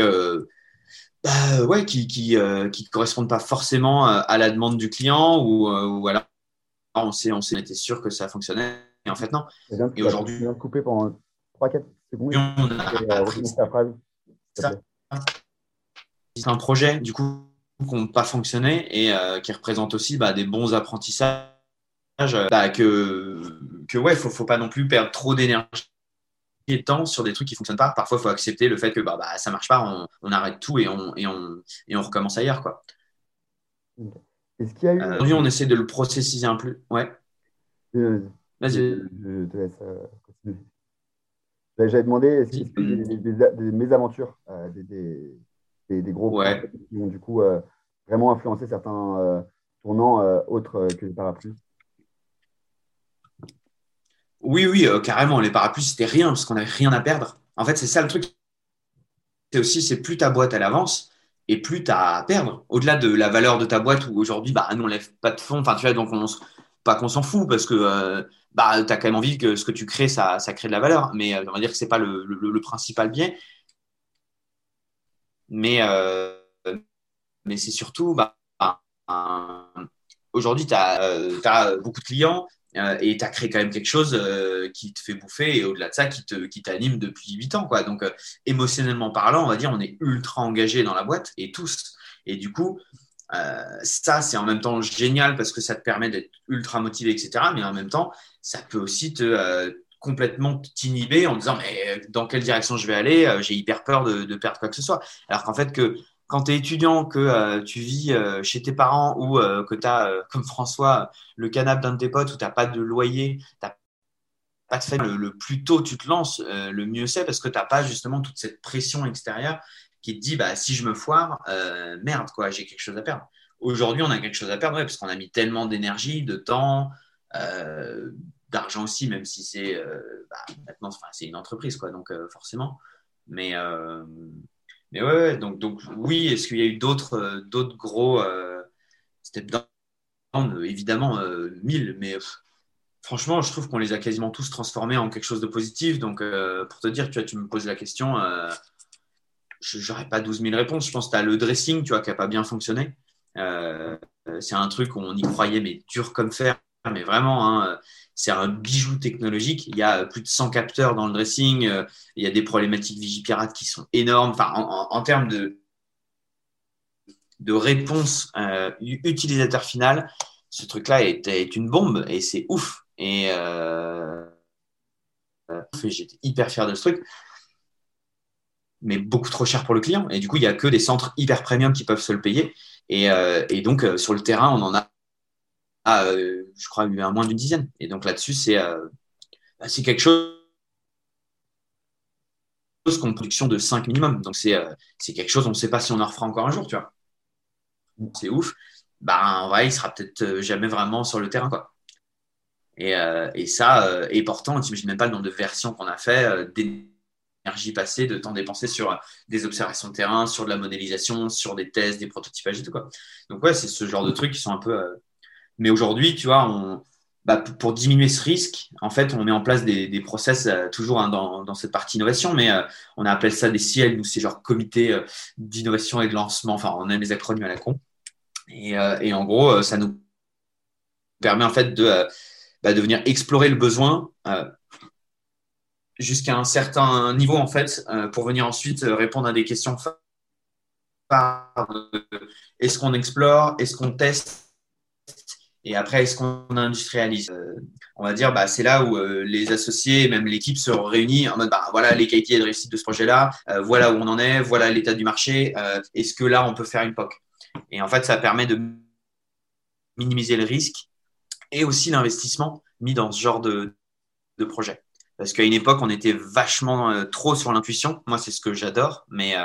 [SPEAKER 2] bah, ouais, qui qui, qui correspondent pas forcément à la demande du client ou, ou alors on s'est on été sûr que ça fonctionnait et en fait non.
[SPEAKER 1] Et, aujourd'hui, de couper pendant 3-4 secondes.
[SPEAKER 2] C'est un projet, du coup, qui n'ont pas fonctionné et euh, qui représentent aussi bah, des bons apprentissages. Euh, bah, que, que ouais, faut, faut pas non plus perdre trop d'énergie et de temps sur des trucs qui fonctionnent pas. Parfois, il faut accepter le fait que bah, bah, ça marche pas, on, on arrête tout et on, et on, et on recommence ailleurs. Quoi.
[SPEAKER 1] Est-ce qu'il y a eu...
[SPEAKER 2] Aujourd'hui, on essaie de le processiser un peu. Ouais.
[SPEAKER 1] Vas-y. Je, te laisse continuer. J'avais demandé est-ce qu'il y a des, des, des, mésaventures, des, des, gros
[SPEAKER 2] ouais.
[SPEAKER 1] qui ont du coup euh, vraiment influencé certains euh, tournants euh, autres que les parapluies.
[SPEAKER 2] Oui, oui, carrément. Les parapluies, c'était rien parce qu'on n'avait rien à perdre. En fait, c'est ça le truc. C'est aussi, c'est plus ta boîte elle avance et plus tu as à perdre. Au-delà de la valeur de ta boîte où aujourd'hui, bah, nous, on lève pas de fonds. Enfin, tu vois, donc on, pas qu'on s'en fout parce que bah, tu as quand même envie que ce que tu crées, ça, ça crée de la valeur. Mais on va dire que c'est pas le, le, principal biais. Mais, mais c'est surtout, bah, aujourd'hui, tu as, beaucoup de clients euh, et tu as créé quand même quelque chose euh, qui te fait bouffer et au-delà de ça, qui, te, qui t'anime depuis 8 ans. Quoi. Donc, euh, émotionnellement parlant, on va dire, on est ultra engagé dans la boîte et tous. Et du coup, ça, c'est en même temps génial parce que ça te permet d'être ultra motivé, etc. Mais en même temps, ça peut aussi te complètement t'inhiber en disant mais dans quelle direction je vais aller J'ai hyper peur de, perdre quoi que ce soit. Alors qu'en fait, que quand tu es étudiant, que euh, tu vis euh, chez tes parents ou euh, que tu as, comme François, le canapé d'un de tes potes où tu n'as pas de loyer, tu pas de fait, le, plus tôt tu te lances, le mieux c'est parce que tu n'as pas justement toute cette pression extérieure qui te dit bah, si je me foire, merde, quoi, j'ai quelque chose à perdre. Aujourd'hui, on a quelque chose à perdre parce qu'on a mis tellement d'énergie, de temps, d'argent aussi, même si c'est bah, maintenant c'est une entreprise, quoi, donc forcément. Mais mais donc, donc oui, est-ce qu'il y a eu d'autres euh, d'autres gros euh, Évidemment, euh, mille, mais franchement, je trouve qu'on les a quasiment tous transformés en quelque chose de positif. Donc, pour te dire, tu vois, tu me poses la question, je n'aurais pas 12 000 réponses. Je pense que tu as le dressing, tu vois, qui n'a pas bien fonctionné. c'est un truc on y croyait, mais dur comme fer. Mais vraiment, hein, c'est un bijou technologique. Il y a plus de 100 capteurs dans le dressing. Euh, il y a des problématiques Vigipirate qui sont énormes. Enfin, en, termes de, réponse euh, utilisateur final, ce truc-là est, une bombe et c'est ouf. Et euh, j'étais hyper fier de ce truc, mais beaucoup trop cher pour le client. Et du coup, il n'y a que des centres hyper premium qui peuvent se le payer. Et donc, sur le terrain, on en a ah, euh, je crois, a moins d'une dizaine. Et donc là-dessus, c'est euh, bah, quelque chose qu'on production de 5 minimum. Donc c'est euh, c'est quelque chose, on ne sait pas si on en refera encore un jour, tu vois. C'est ouf. Bah, ouais, il sera peut-être jamais vraiment sur le terrain, quoi. Et, et ça, et pourtant, tu n'imagines même pas le nombre de versions qu'on a fait, d'énergie passée, de temps dépensé sur des observations de terrain, sur de la modélisation, sur des tests, des prototypages et tout, quoi. Donc ouais, c'est ce genre de trucs qui sont un peu mais aujourd'hui, tu vois, bah, pour diminuer ce risque, en fait, on met en place des, process euh, toujours hein, dans, cette partie innovation, mais euh, on a appelé ça des CIEL, nous, c'est genre comité euh, d'innovation et de lancement. Enfin, on aime les acronymes à la con. Et, et en gros, ça nous permet en fait de, bah, de venir explorer le besoin jusqu'à un certain niveau, en fait, pour venir ensuite répondre à des questions. Est-ce qu'on explore Est-ce qu'on teste et après, est-ce qu'on industrialise euh, On va dire, bah, c'est là où euh, les associés, même l'équipe, se réunissent en mode, bah, voilà les qualités de réussite de ce projet-là, euh, voilà où on en est, voilà l'état du marché. est-ce que là, on peut faire une POC? Et en fait, ça permet de minimiser le risque et aussi l'investissement mis dans ce genre de, de projet. Parce qu'à une époque, on était vachement trop sur l'intuition. Moi, c'est ce que j'adore. Mais,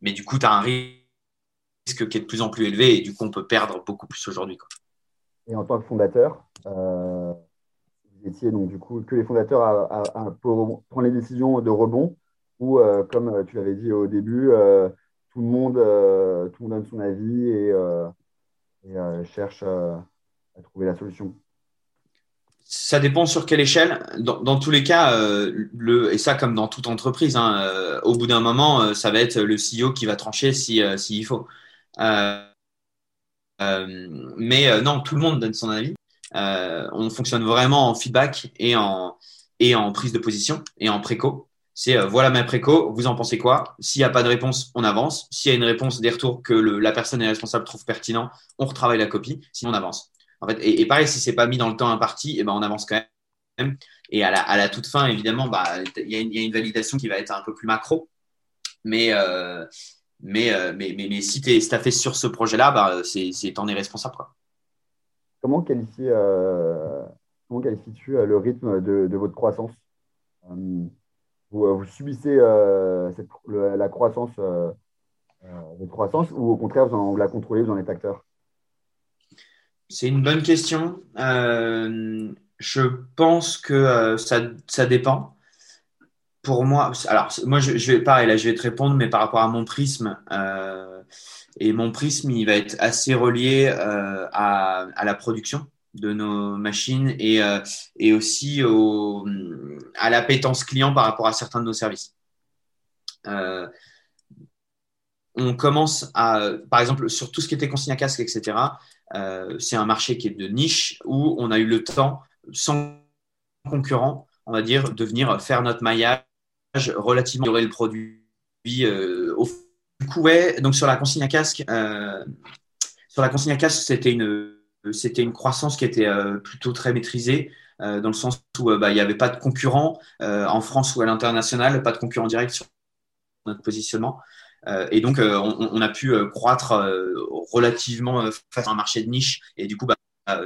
[SPEAKER 2] mais du coup, tu as un risque qui est de plus en plus élevé et du coup, on peut perdre beaucoup plus aujourd'hui.
[SPEAKER 1] Et en tant que fondateur, euh, vous donc du coup que les fondateurs à, prendre les décisions de rebond ou euh, comme euh, tu l'avais dit au début, tout le monde tout le monde donne son avis et, cherche à trouver la solution.
[SPEAKER 2] Ça dépend sur quelle échelle. Dans, tous les cas, le, et ça comme dans toute entreprise, hein, au bout d'un moment, ça va être le CEO qui va trancher si, s'il faut. Euh, mais euh, non, tout le monde donne son avis. Euh, on fonctionne vraiment en feedback et en, prise de position et en préco. C'est voilà ma préco, vous en pensez quoi? S'il n'y a pas de réponse, on avance. S'il y a une réponse, des retours que la personne est responsable trouve pertinent, on retravaille la copie. Sinon, on avance. En fait, et, pareil, si c'est pas mis dans le temps imparti, et eh ben on avance quand même. Et à la, toute fin, évidemment, bah il y, a une validation qui va être un peu plus macro, mais mais, euh, mais, mais, mais, si tu es staffé sur ce projet-là, bah, c'est, t'en es responsable. Quoi.
[SPEAKER 1] Comment, qualifies, euh, comment qualifies-tu euh, le rythme de, de votre croissance? Vous, vous, subissez cette, la croissance, votre croissance ou au contraire, vous, la contrôlez, vous en êtes acteur?
[SPEAKER 2] C'est une bonne question. je pense que ça, ça dépend pour moi, alors moi je, vais pareil là, je vais te répondre, mais par rapport à mon prisme euh, et mon prisme, il va être assez relié euh, à, à, la production de nos machines et, et aussi au, à l'appétence client par rapport à certains de nos services. on commence à, par exemple, sur tout ce qui était consigne à casque, etc., c'est un marché qui est de niche où on a eu le temps, sans concurrent, on va dire, de venir faire notre maillage relativement le produit euh, au du coup, ouais, donc sur la consigne à casque, euh, sur la consigne à casque, c'était une, c'était une croissance qui était euh, plutôt très maîtrisée, dans le sens où bah, il n'y avait pas de concurrent en France ou à l'international, pas de concurrent direct sur notre positionnement. et donc, on, a pu croître relativement face à un marché de niche. Et du coup, bah,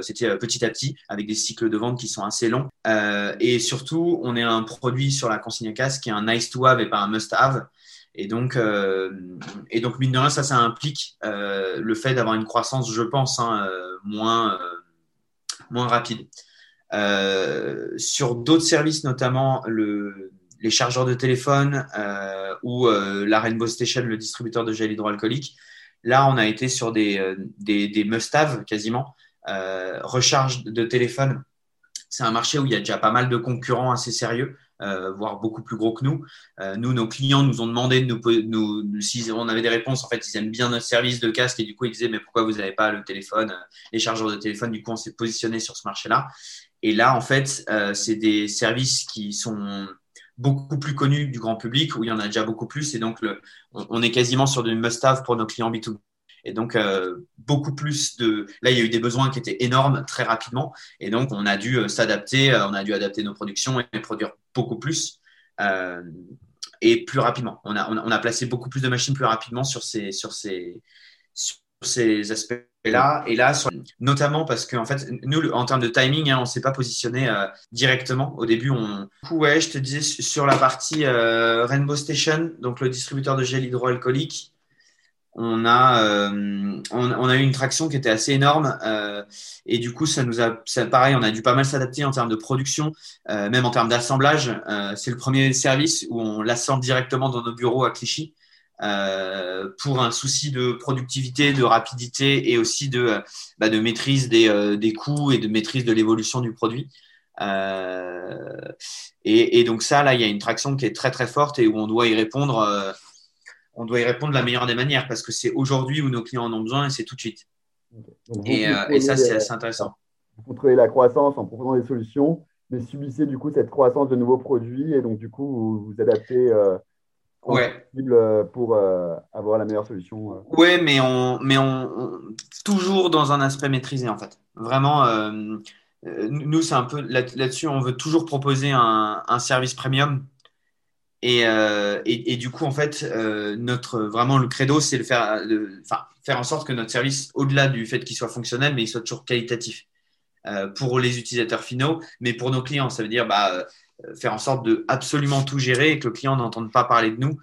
[SPEAKER 2] c'était petit à petit avec des cycles de vente qui sont assez longs. et surtout, on est un produit sur la consigne à casque qui est un nice to have et pas un must have. Et donc, euh, et donc, mine de rien, ça, ça implique euh, le fait d'avoir une croissance, je pense, hein, euh, moins, rapide. sur d'autres services, notamment le, les chargeurs de téléphone ou la Rainbow Station, le distributeur de gel hydroalcoolique, là, on a été sur des, des, des must-have quasiment. Recharge de téléphone, c'est un marché où il y a déjà pas mal de concurrents assez sérieux. Euh, voire beaucoup plus gros que nous. Euh, nous, nos clients nous ont demandé de nous, nous, si on avait des réponses. En fait, ils aiment bien notre service de casque et du coup, ils disaient mais pourquoi vous n'avez pas le téléphone, euh, les chargeurs de téléphone? Du coup, on s'est positionné sur ce marché-là. Et là, en fait, c'est des services qui sont beaucoup plus connus du grand public, où il y en a déjà beaucoup plus. Et donc, le, on, est quasiment sur du must-have pour nos clients B2B. Et donc, euh, beaucoup plus de. Là, il y a eu des besoins qui étaient énormes très rapidement. Et donc, on a dû euh, s'adapter, euh, on a dû adapter nos productions et produire beaucoup plus et plus rapidement. On a, on a, placé beaucoup plus de machines plus rapidement sur ces, sur ces, sur ces aspects-là. Et là, notamment parce qu'en en fait, nous, en termes de timing, hein, on ne s'est pas positionné directement. Au début, on. Ouais, je te disais sur la partie Rainbow Station, donc le distributeur de gel hydroalcoolique on a, euh, on, a eu une traction qui était assez énorme euh, et du coup ça nous a ça, pareil on a dû pas mal s'adapter en termes de production euh, même en termes d'assemblage. C'est le premier service où on l'assemble directement dans nos bureaux à Clichy pour un souci de productivité de rapidité et aussi de bah, de maîtrise des, des coûts et de maîtrise de l'évolution du produit. Et, et, donc ça là il y a une traction qui est très très forte et où on doit y répondre on doit y répondre de la meilleure des manières parce que c'est aujourd'hui où nos clients en ont besoin et c'est tout de suite. Et, euh, ça, c'est assez intéressant.
[SPEAKER 1] Vous contrôlez la croissance en proposant des solutions, mais subissez du coup cette croissance de nouveaux produits et donc du coup vous vous adaptez euh,
[SPEAKER 2] ouais.
[SPEAKER 1] Euh, pour euh, avoir la meilleure solution.
[SPEAKER 2] Oui, mais, on, mais on, toujours dans un aspect maîtrisé en fait. Vraiment, nous, c'est un peu là-dessus, on veut toujours proposer un, un service premium euh, et, du coup, en fait, euh, notre vraiment le credo, c'est de faire, faire en sorte que notre service, au-delà du fait qu'il soit fonctionnel, mais il soit toujours qualitatif euh, pour les utilisateurs finaux, mais pour nos clients. Ça veut dire bah, faire en sorte de absolument tout gérer et que le client n'entende pas parler de nous.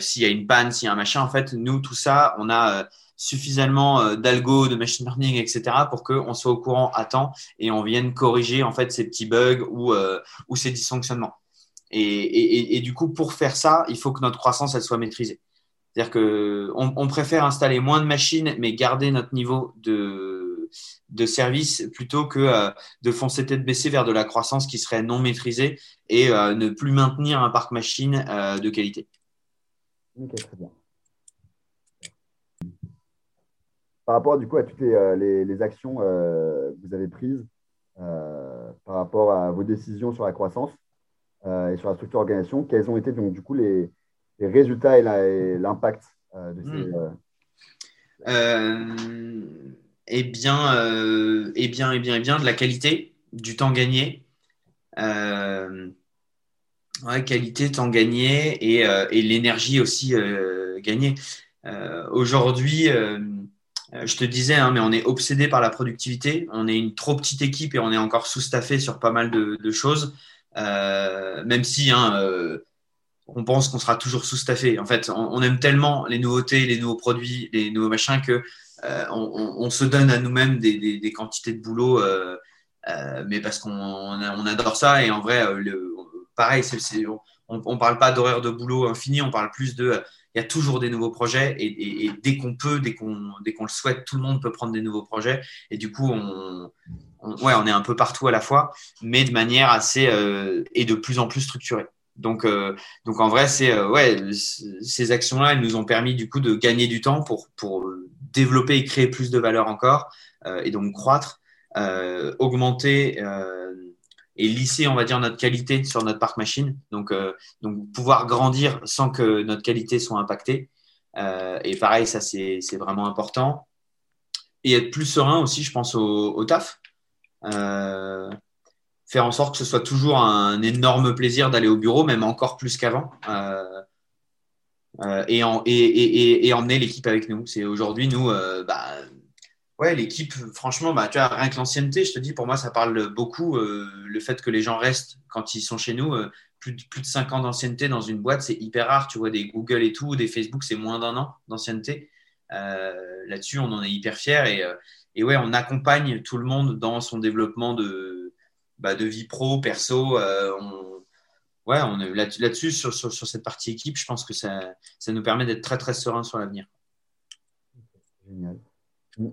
[SPEAKER 2] s'il y a une panne, s'il y a un machin, en fait, nous, tout ça, on a suffisamment d'algo, de machine learning, etc., pour qu'on soit au courant à temps et on vienne corriger en fait ces petits bugs ou ces dysfonctionnements. Et, du coup, pour faire ça, il faut que notre croissance elle soit maîtrisée. C'est-à-dire qu'on on préfère installer moins de machines, mais garder notre niveau de, de service plutôt que euh, de foncer tête baissée vers de la croissance qui serait non maîtrisée et euh, ne plus maintenir un parc machine euh, de qualité.
[SPEAKER 1] Ok, très bien. Par rapport du coup à toutes les, les, actions que vous avez prises par rapport à vos décisions sur la croissance, et sur la structure d'organisation, quels ont été donc du coup les, résultats et l'impact euh, de ces. Hmm.
[SPEAKER 2] Euh, eh bien, eh bien, eh bien, eh bien, de la qualité, du temps gagné. Ouais, qualité, temps gagné et, et l'énergie aussi gagnée. Aujourd'hui, je te disais, hein, mais on est obsédé par la productivité. On est une trop petite équipe et on est encore sous-staffé sur pas mal de, de choses. Euh, même si hein, euh, on pense qu'on sera toujours sous-staffé. En fait, on, aime tellement les nouveautés, les nouveaux produits, les nouveaux machins que euh, on, se donne à nous-mêmes des, quantités de boulot, mais parce qu'on on adore ça. Et en vrai, pareil, on ne parle pas d'horaire de boulot infini, on parle plus de. Il y a toujours des nouveaux projets et, dès qu'on peut, dès qu'on dès qu'on le souhaite, tout le monde peut prendre des nouveaux projets. Et du coup, on, on est un peu partout à la fois, mais de manière assez et de plus en plus structurée. Donc, donc en vrai, c'est ouais, ces actions-là, elles nous ont permis du coup de gagner du temps pour, développer et créer plus de valeur encore, et donc croître, augmenter et lisser, on va dire, notre qualité sur notre parc machine. Donc, donc pouvoir grandir sans que notre qualité soit impactée. et pareil, ça c'est vraiment important et être plus serein aussi, je pense, au, taf. Euh, faire en sorte que ce soit toujours un énorme plaisir d'aller au bureau, même encore plus qu'avant. Euh, euh, et, emmener l'équipe avec nous. C'est aujourd'hui, nous, bah, ouais, l'équipe, franchement, bah, tu vois, rien que l'ancienneté, je te dis, pour moi, ça parle beaucoup. le fait que les gens restent quand ils sont chez nous, plus, de, plus de 5 ans d'ancienneté dans une boîte, c'est hyper rare. Tu vois, des Google et tout, des Facebook, c'est moins d'un an d'ancienneté. Là-dessus, on en est hyper fiers et, et, ouais, on accompagne tout le monde dans son développement de, bah, de vie pro, perso. Euh, on, ouais, on est là-dessus, sur, sur, sur, cette partie équipe, je pense que ça, ça nous permet d'être très très serein sur l'avenir.
[SPEAKER 1] Génial.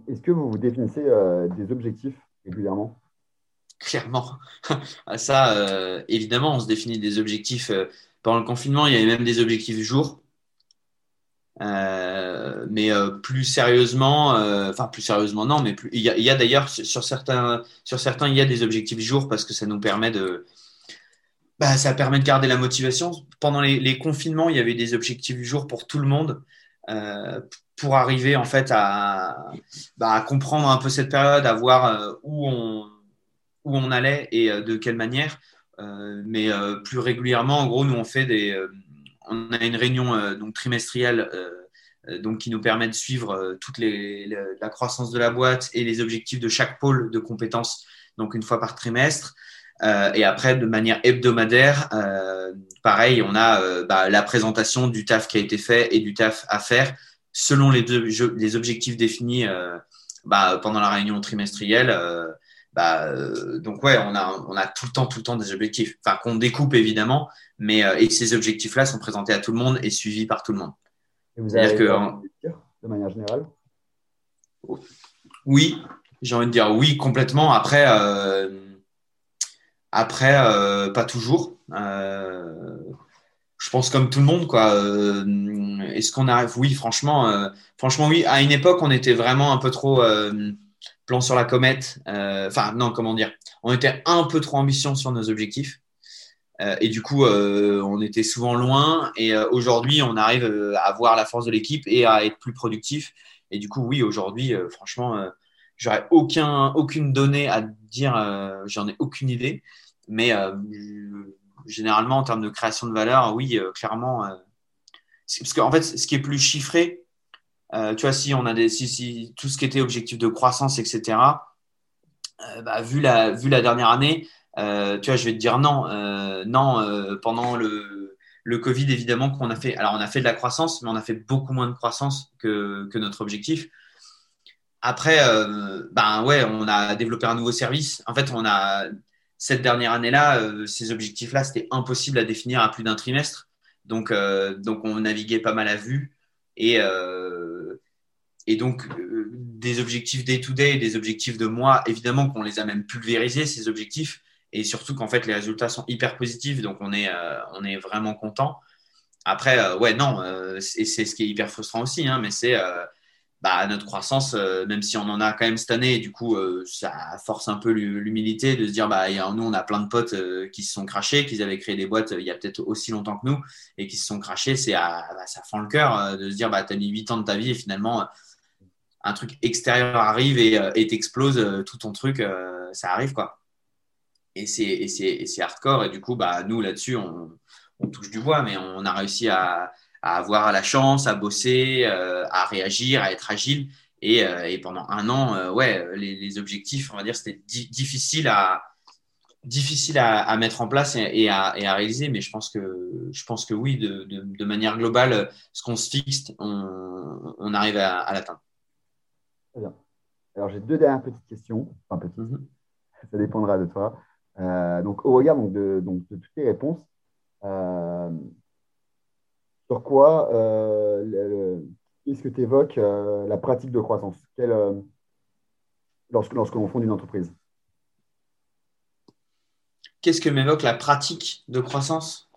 [SPEAKER 1] Est-ce que vous vous définissez des objectifs régulièrement?
[SPEAKER 2] Clairement. Ah, ça, évidemment, on se définit des objectifs. pendant le confinement, il y avait même des objectifs jour. Euh, mais euh, plus sérieusement, euh, enfin plus sérieusement non, mais il y a, d'ailleurs sur certains, sur certains il y a des objectifs jour parce que ça nous permet de, bah, ça permet de garder la motivation. Pendant les, confinements, il y avait des objectifs jour pour tout le monde pour arriver en fait à, bah, à, comprendre un peu cette période, à voir où on où on allait et de quelle manière. mais plus régulièrement, en gros, nous on fait des on a une réunion euh, donc trimestrielle euh, euh, qui nous permet de suivre toute la croissance de la boîte et les objectifs de chaque pôle de compétences, donc une fois par trimestre. et après, de manière hebdomadaire, pareil, on a bah, la présentation du taf qui a été fait et du taf à faire selon les, les objectifs définis bah, pendant la réunion trimestrielle. Bah, donc ouais, on a, on a tout le temps, tout le temps des objectifs, enfin qu'on découpe évidemment, mais euh, et ces objectifs-là sont présentés à tout le monde et suivis par tout le monde.
[SPEAKER 1] Et vous avez que, de manière générale?
[SPEAKER 2] Oui, j'ai envie de dire oui complètement. Après, euh, après euh, pas toujours. je pense comme tout le monde quoi. Est-ce qu'on arrive? Oui, franchement, franchement oui. À une époque, on était vraiment un peu trop plan sur la comète. Enfin non, comment dire On était un peu trop ambitieux sur nos objectifs. Euh, et du coup, euh, on était souvent loin. Et euh, aujourd'hui, on arrive à voir la force de l'équipe et à être plus productif. Et du coup, oui, aujourd'hui, franchement, j'aurais aucun, aucune donnée à dire. J'en ai aucune idée. Mais généralement, en termes de création de valeur, oui, clairement. parce qu'en fait, ce qui est plus chiffré, tu vois, si on a si, tout ce qui était objectif de croissance, etc. Bah, vu la, dernière année, euh, tu vois, je vais te dire non. Euh, non, euh, pendant le, le Covid, évidemment, qu'on a fait. Alors, on a fait de la croissance, mais on a fait beaucoup moins de croissance que, que notre objectif. Après, ben ouais, on a développé un nouveau service. En fait, on a cette dernière année-là, ces objectifs-là, c'était impossible à définir à plus d'un trimestre. Donc, donc, on naviguait pas mal à vue et et donc des objectifs day-to-day, des objectifs de mois, évidemment qu'on les a même pulvérisés, ces objectifs et surtout qu'en fait les résultats sont hyper positifs, donc on est, euh, on est vraiment content. Après, euh, ouais, non, euh, et c'est ce qui est hyper frustrant aussi, hein, mais c'est bah, notre croissance, même si on en a quand même cette année, du coup, ça force un peu l'humilité de se dire, bah, nous, on a plein de potes qui se sont crachés, qui avaient créé des boîtes il y a peut-être aussi longtemps que nous, et qui se sont crachés, c'est bah, ça fend le cœur de se dire, bah, tu as mis 8 ans de ta vie et finalement, un truc extérieur arrive et t'explose tout ton truc, ça arrive, quoi. Et c'est hardcore. Et du coup, bah, nous, là-dessus, on, touche du bois, mais on a réussi à, à avoir la chance, à bosser, euh, à réagir, à être agile. Et, euh, et pendant un an, euh, ouais, les, les, objectifs, on va dire, c'était difficile à difficile à, à, mettre en place et, et, à, et, à, réaliser, mais je pense que, je pense que oui, de, de, de manière globale, ce qu'on se fixe, on, on arrive à, à l'atteindre.
[SPEAKER 1] Très bien. Alors, j'ai deux dernières petites questions. Enfin, petites. Mm-hmm. Ça dépendra de toi. Euh, donc, au regard donc, de, donc, de, toutes les réponses, euh, sur quoi euh, est-ce que tu évoques la pratique de croissance? Quelle, lorsque, lorsque l'on fonde une entreprise?
[SPEAKER 2] Qu'est-ce que m'évoque la pratique de croissance?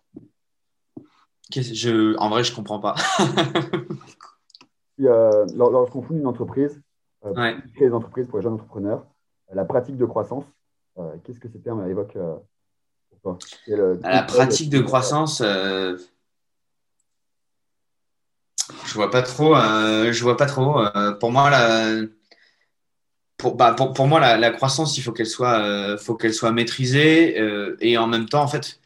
[SPEAKER 2] Je, En vrai, je ne comprends pas.
[SPEAKER 1] lorsqu'on fonde une entreprise, euh, créer des entreprises pour les jeunes entrepreneurs, la pratique de croissance, qu'est-ce que ces termes évoquent pour
[SPEAKER 2] toi? La pratique de croissance, je vois pas trop. Euh, je vois pas trop. Euh, pour moi, la, pour, bah, moi, la, croissance, il faut qu'elle soit, euh, maîtrisée et en même temps, en fait,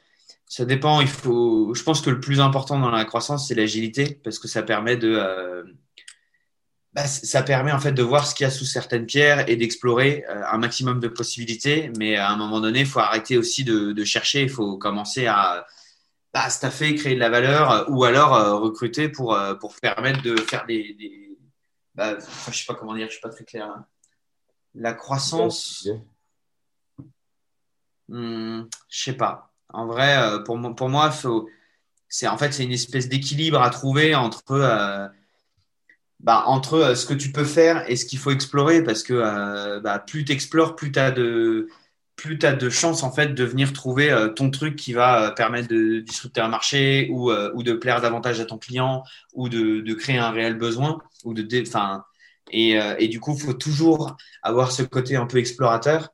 [SPEAKER 2] ça dépend. Il faut. Je pense que le plus important dans la croissance, c'est l'agilité parce que ça permet de. Bah, ça permet en fait de voir ce qu'il y a sous certaines pierres et d'explorer un maximum de possibilités. Mais à un moment donné, il faut arrêter aussi de chercher. Il faut commencer à bah, staffer, créer de la valeur, euh, ou alors euh, recruter pour, euh, pour permettre de faire des. des bah, je sais pas comment dire, je suis pas très clair. Hein. La croissance. Hmm, je sais pas. En vrai, pour, pour moi, faut, c'est en fait c'est une espèce d'équilibre à trouver entre bah, entre ce que tu peux faire et ce qu'il faut explorer parce que bah, plus tu explores, plus tu as de plus tu as de chances en fait de venir trouver euh, ton truc qui va euh, permettre de disrupter un marché ou, euh, ou, de plaire davantage à ton client ou de, créer un réel besoin ou de enfin et, du coup faut toujours avoir ce côté un peu explorateur.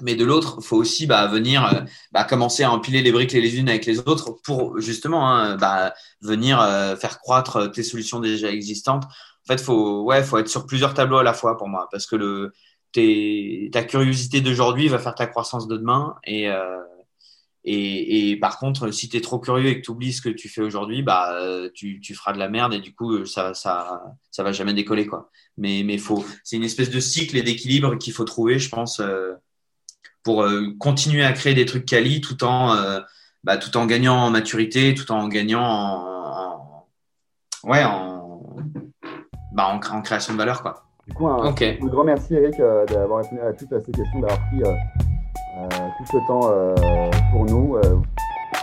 [SPEAKER 2] Mais de l'autre faut aussi bah, venir bah, commencer à empiler les briques les unes avec les autres pour justement hein, bah, venir faire croître tes solutions déjà existantes. En fait faut ouais faut être sur plusieurs tableaux à la fois pour moi parce que le ta curiosité d'aujourd'hui va faire ta croissance de demain. Et, euh, et, et, par contre, si tu es trop curieux et que tu oublies ce que tu fais aujourd'hui, bah, tu, tu, feras de la merde et du coup, ça, ça, ça va jamais décoller. Quoi. Mais, mais faut, c'est une espèce de cycle et d'équilibre qu'il faut trouver, je pense, euh, pour euh, continuer à créer des trucs quali tout en, bah, tout en gagnant en maturité, tout en gagnant en, ouais, en, bah, en création de valeur. Quoi.
[SPEAKER 1] Du coup, un, grand merci Eric euh, d'avoir répondu à toutes ces questions, d'avoir pris euh, euh, tout ce temps pour nous. on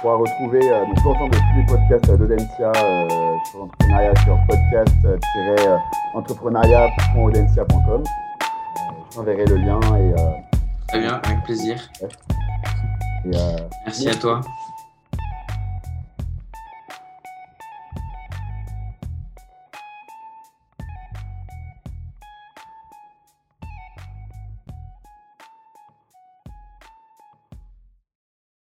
[SPEAKER 1] pourra retrouver l'ensemble de tous les podcasts d'Audencia sur l'entrepreneuriat sur podcast-entrepreneuriat.audencia.com. je t'enverrai le lien. Et,
[SPEAKER 2] Très bien, avec plaisir. merci à toi.